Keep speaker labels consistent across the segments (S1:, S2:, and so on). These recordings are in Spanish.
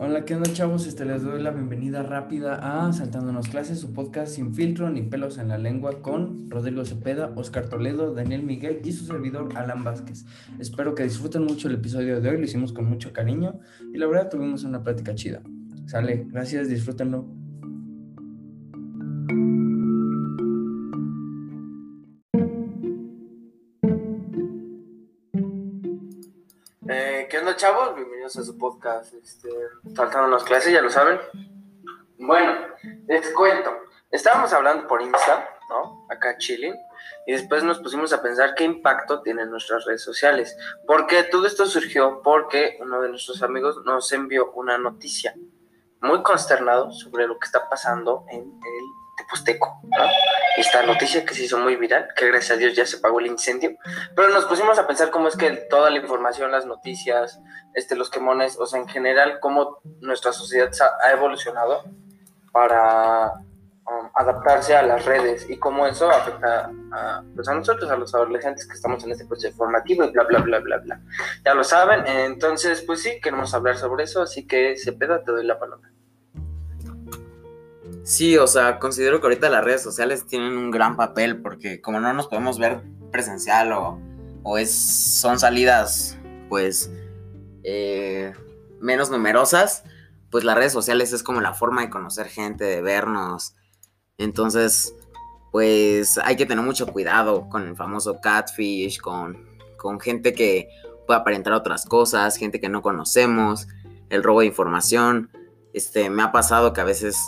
S1: Hola, ¿qué onda chavos? Este, les doy la bienvenida rápida a Saltándonos Clases, su podcast sin filtro ni pelos en la lengua con Rodrigo Cepeda, Oscar Toledo, Daniel Miguel y su servidor Alan Vázquez. Espero que disfruten mucho el episodio de hoy, lo hicimos con mucho cariño y la verdad tuvimos una plática chida. Sale, gracias, disfrútenlo. Chavos? Bienvenidos a su podcast, este, Saltando las clases, ya lo saben. Bueno, les cuento, estábamos hablando por Insta, ¿no? Acá chilling, y después nos pusimos a pensar qué impacto tienen nuestras redes sociales. Porque todo esto surgió porque uno de nuestros amigos nos envió una noticia muy consternado sobre lo que está pasando en el Teposteco, ¿no? Esta noticia que se hizo muy viral, que gracias a Dios ya se pagó el incendio, pero nos pusimos a pensar cómo es que toda la información, las noticias, este, los quemones, o sea, en general, cómo nuestra sociedad ha evolucionado para um, adaptarse a las redes y cómo eso afecta a, pues a nosotros, a los adolescentes que estamos en este proceso formativo y bla, bla, bla, bla, bla. Ya lo saben, entonces, pues sí, queremos hablar sobre eso, así que, Cepeda, te doy la palabra.
S2: Sí, o sea, considero que ahorita las redes sociales tienen un gran papel porque como no nos podemos ver presencial o, o es, son salidas pues eh, menos numerosas, pues las redes sociales es como la forma de conocer gente, de vernos. Entonces, pues hay que tener mucho cuidado con el famoso catfish, con, con gente que puede aparentar otras cosas, gente que no conocemos, el robo de información. Este, me ha pasado que a veces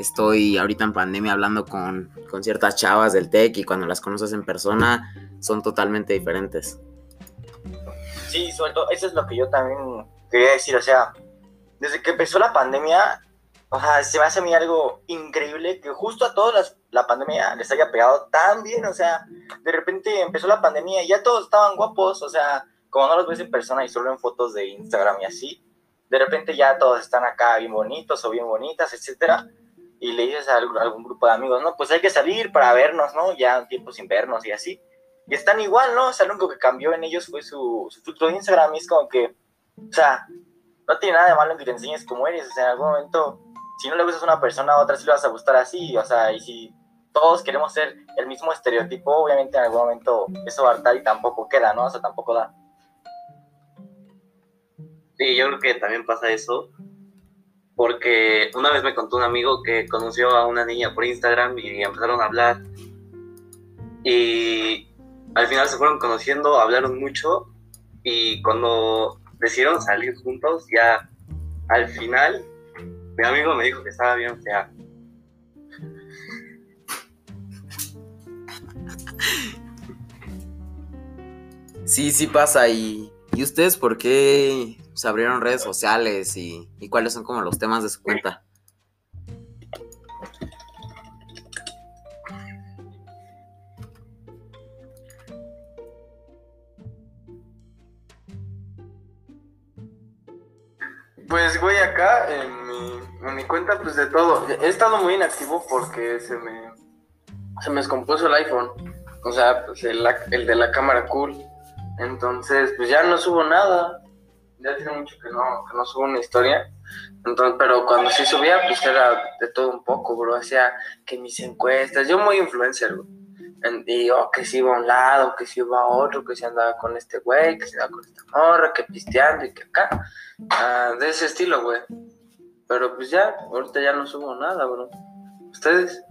S2: estoy ahorita en pandemia hablando con, con ciertas chavas del TEC y cuando las conoces en persona son totalmente diferentes.
S3: Sí, suelto, eso es lo que yo también quería decir, o sea, desde que empezó la pandemia, o sea, se me hace a mí algo increíble que justo a todos la pandemia les haya pegado tan bien, o sea, de repente empezó la pandemia y ya todos estaban guapos, o sea, como no los ves en persona y solo en fotos de Instagram y así, de repente ya todos están acá bien bonitos o bien bonitas, etcétera, y le dices a algún grupo de amigos, no, pues hay que salir para vernos, ¿no? Ya un tiempo sin vernos y así. Y están igual, ¿no? O sea, lo único que cambió en ellos fue su, su filtro de Instagram y es como que, o sea, no tiene nada de malo en que te enseñes cómo eres, o sea, en algún momento, si no le gustas a una persona, a otra sí le vas a gustar así, o sea, y si todos queremos ser el mismo estereotipo, obviamente en algún momento eso va a estar y tampoco queda, ¿no? O sea, tampoco da.
S4: Sí, yo creo que también pasa eso, porque una vez me contó un amigo que conoció a una niña por Instagram y empezaron a hablar y al final se fueron conociendo, hablaron mucho y cuando decidieron salir juntos, ya al final mi amigo me dijo que estaba bien fea.
S2: Sí, sí pasa y, ¿y ustedes por qué se abrieron redes sociales y, y cuáles son como los temas de su cuenta?
S1: Pues, güey, acá en mi, en mi cuenta, pues de todo. He estado muy inactivo porque se me, se me descompuso el iPhone. O sea, pues el, el de la cámara cool. Entonces, pues ya no subo nada. Ya tiene mucho que no, que no subo una historia. Entonces, pero cuando sí subía, pues era de todo un poco, bro. Hacía que mis encuestas. Yo muy influencer, güey. Y oh, que si iba a un lado, que si iba a otro, que si andaba con este güey, que si andaba con esta morra, que pisteando y que acá. Ah, de ese estilo, güey. Pero pues ya, ahorita ya no subo nada, bro. ¿Ustedes?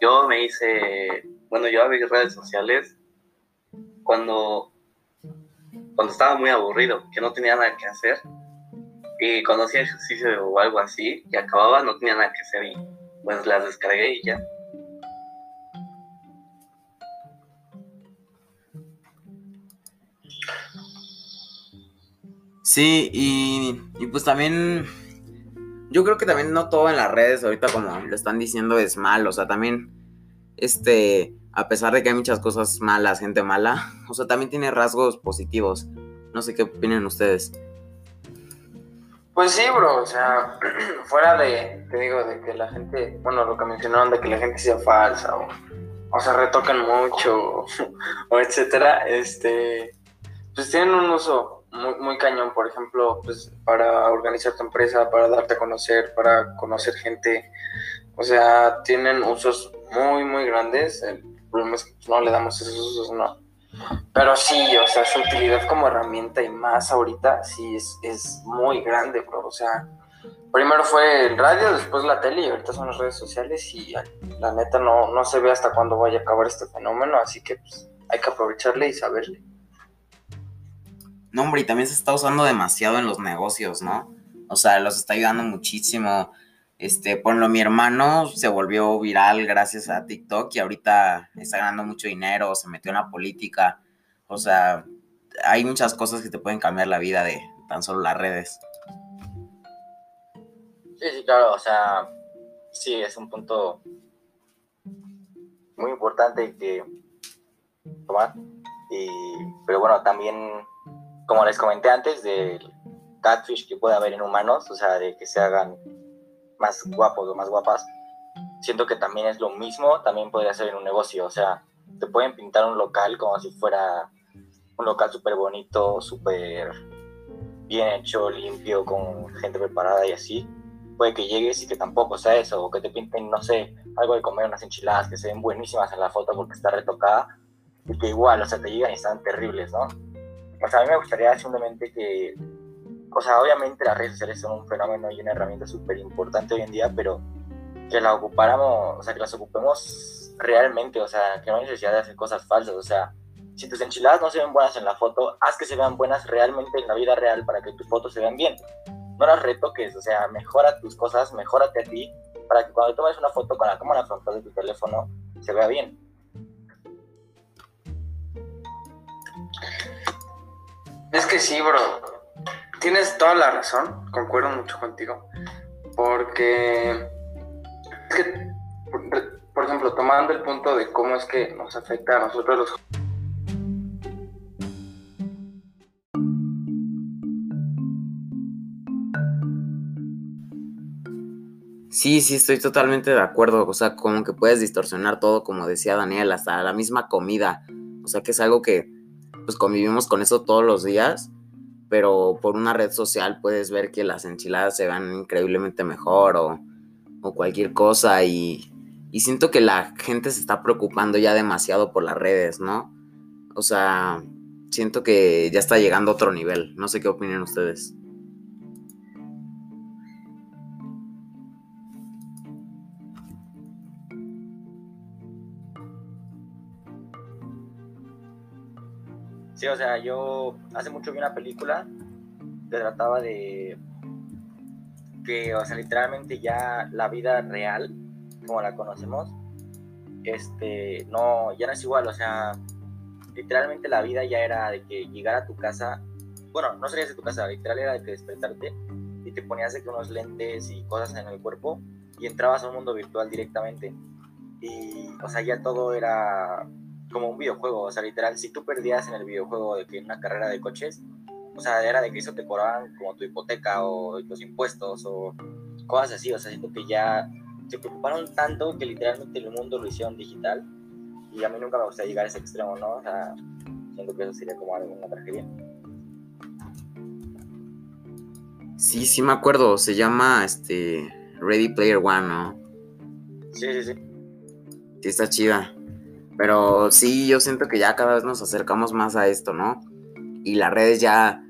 S4: Yo me hice, bueno, yo abrí redes sociales cuando, cuando estaba muy aburrido, que no tenía nada que hacer. Y cuando hacía ejercicio o algo así, y acababa, no tenía nada que hacer y pues las descargué y ya.
S2: Sí, y, y, pues también, yo creo que también no todo en las redes ahorita como lo están diciendo es malo, o sea, también, este, a pesar de que hay muchas cosas malas, gente mala, o sea, también tiene rasgos positivos. No sé qué opinan ustedes.
S1: Pues sí, bro, o sea, fuera de, te digo, de que la gente, bueno, lo que mencionaron de que la gente sea falsa o, o sea, retocan mucho, o etcétera, este, pues tienen un uso muy, muy cañón, por ejemplo, pues para organizar tu empresa, para darte a conocer, para conocer gente, o sea, tienen usos muy, muy grandes, problema es que no le damos esos usos, no. Pero sí, o sea, su utilidad como herramienta y más ahorita, sí es, es muy grande, bro, o sea, primero fue el radio, después la tele y ahorita son las redes sociales y la neta no, no se ve hasta cuándo vaya a acabar este fenómeno, así que pues, hay que aprovecharle y saberle.
S2: No, hombre, y también se está usando demasiado en los negocios, ¿no? O sea, los está ayudando muchísimo. Este, lo mi hermano se volvió viral gracias a TikTok y ahorita está ganando mucho dinero, se metió en la política. O sea, hay muchas cosas que te pueden cambiar la vida de tan solo las redes.
S3: Sí, sí, claro, o sea, sí, es un punto muy importante que tomar. Y, pero bueno, también, como les comenté antes, del catfish que puede haber en humanos, o sea, de que se hagan más guapos o más guapas, siento que también es lo mismo, también podría ser en un negocio, o sea, te pueden pintar un local como si fuera un local súper bonito, súper bien hecho, limpio, con gente preparada y así, puede que llegues y que tampoco sea eso, o que te pinten, no sé, algo de comer, unas enchiladas que se ven buenísimas en la foto porque está retocada, y que igual, o sea, te llegan y están terribles, ¿no? O sea, a mí me gustaría simplemente que, o sea, obviamente las redes sociales son un fenómeno y una herramienta súper importante hoy en día, pero que la ocupáramos, o sea, que las ocupemos realmente, o sea, que no hay necesidad de hacer cosas falsas, o sea, si tus enchiladas no se ven buenas en la foto, haz que se vean buenas realmente en la vida real para que tus fotos se vean bien no las retoques, o sea, mejora tus cosas, mejórate a ti, para que cuando tomes una foto con la cámara frontal de tu teléfono se vea bien.
S1: Es que sí, bro. Tienes toda la razón, concuerdo mucho contigo. Porque es que, por ejemplo, tomando el punto de cómo es que nos afecta a nosotros los
S2: Sí, sí, estoy totalmente de acuerdo. O sea, como que puedes distorsionar todo, como decía Daniel, hasta la misma comida. O sea, que es algo que pues convivimos con eso todos los días, pero por una red social puedes ver que las enchiladas se van increíblemente mejor o, o cualquier cosa y, y siento que la gente se está preocupando ya demasiado por las redes, ¿no? O sea, siento que ya está llegando a otro nivel. No sé qué opinan ustedes.
S3: O sea, yo hace mucho vi una película que trataba de que, o sea, literalmente ya la vida real, como la conocemos, este, no, ya no es igual, o sea, literalmente la vida ya era de que llegar a tu casa, bueno, no salías de tu casa, literal era de que despertarte y te ponías de que unos lentes y cosas en el cuerpo y entrabas a un mundo virtual directamente. Y, o sea, ya todo era como un videojuego, o sea, literal, si tú perdías en el videojuego de que una carrera de coches, o sea, era de que eso te cobraban como tu hipoteca o los impuestos o cosas así, o sea, siento que ya se preocuparon tanto que literalmente el mundo lo hicieron digital y a mí nunca me gustaría llegar a ese extremo, ¿no? O sea, siento que eso sería como algo, una tragedia.
S2: Sí, sí me acuerdo, se llama este Ready Player One, ¿no?
S3: Sí, sí, sí.
S2: Sí, está chida. Pero sí, yo siento que ya cada vez nos acercamos más a esto, ¿no? Y las redes ya,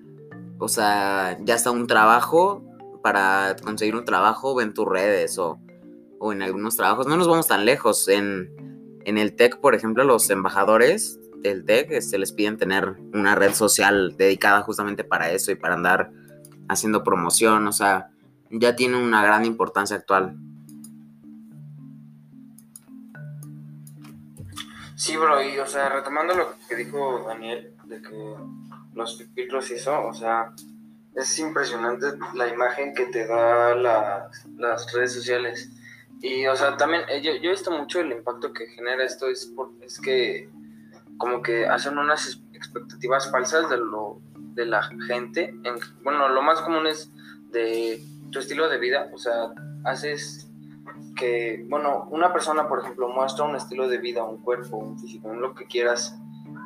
S2: o sea, ya está un trabajo, para conseguir un trabajo, ven tus redes o, o en algunos trabajos. No nos vamos tan lejos. En, en el TEC, por ejemplo, los embajadores del TEC se este, les piden tener una red social dedicada justamente para eso y para andar haciendo promoción. O sea, ya tiene una gran importancia actual.
S1: Sí, bro, y o sea, retomando lo que dijo Daniel, de que los filtros hizo, o sea, es impresionante la imagen que te da las redes sociales. Y, o sea, también eh, yo, yo, he visto mucho el impacto que genera esto, es, por, es que como que hacen unas expectativas falsas de lo de la gente. En, bueno, lo más común es de tu estilo de vida, o sea, haces que, bueno, una persona, por ejemplo, muestra un estilo de vida, un cuerpo, un físico, un lo que quieras,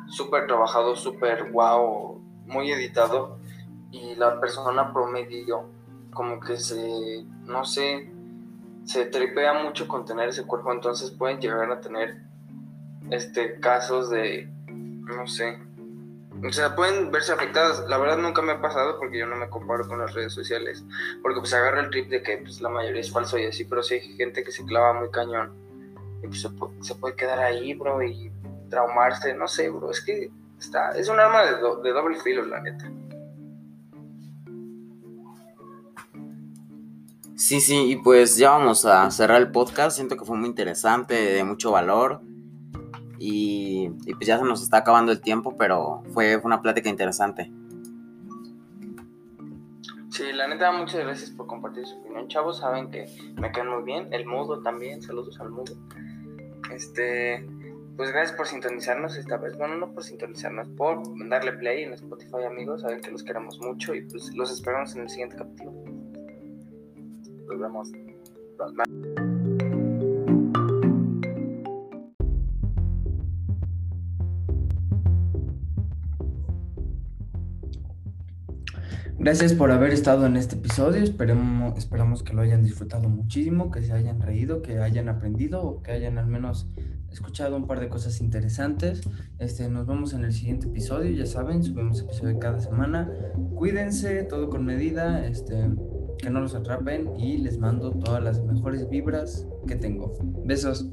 S1: súper trabajado, súper wow, muy editado, y la persona promedio, como que se, no sé, se tripea mucho con tener ese cuerpo, entonces pueden llegar a tener este casos de, no sé, o sea, pueden verse afectadas. La verdad nunca me ha pasado porque yo no me comparo con las redes sociales. Porque pues agarra el trip de que pues, la mayoría es falso y así, pero sí hay gente que se clava muy cañón. Y pues se puede, quedar ahí, bro, y traumarse. No sé, bro. Es que está, es un arma de, de doble filo, la neta.
S2: Sí, sí, y pues ya vamos a cerrar el podcast. Siento que fue muy interesante, de mucho valor. Y, pues ya se nos está acabando el tiempo, pero fue, una plática interesante.
S1: Sí, la neta, muchas gracias por compartir su opinión. Chavos, saben que me caen muy bien. El mudo también, saludos al mudo. Este, pues gracias por sintonizarnos esta vez. Bueno, no por sintonizarnos, por darle play en Spotify, amigos. Saben que los queremos mucho y pues los esperamos en el siguiente capítulo. Nos vemos. Gracias por haber estado en este episodio. Esperemos, esperamos que lo hayan disfrutado muchísimo, que se hayan reído, que hayan aprendido o que hayan al menos escuchado un par de cosas interesantes. Este, nos vemos en el siguiente episodio. Ya saben, subimos episodio cada semana. Cuídense, todo con medida, este, que no los atrapen y les mando todas las mejores vibras que tengo. Besos.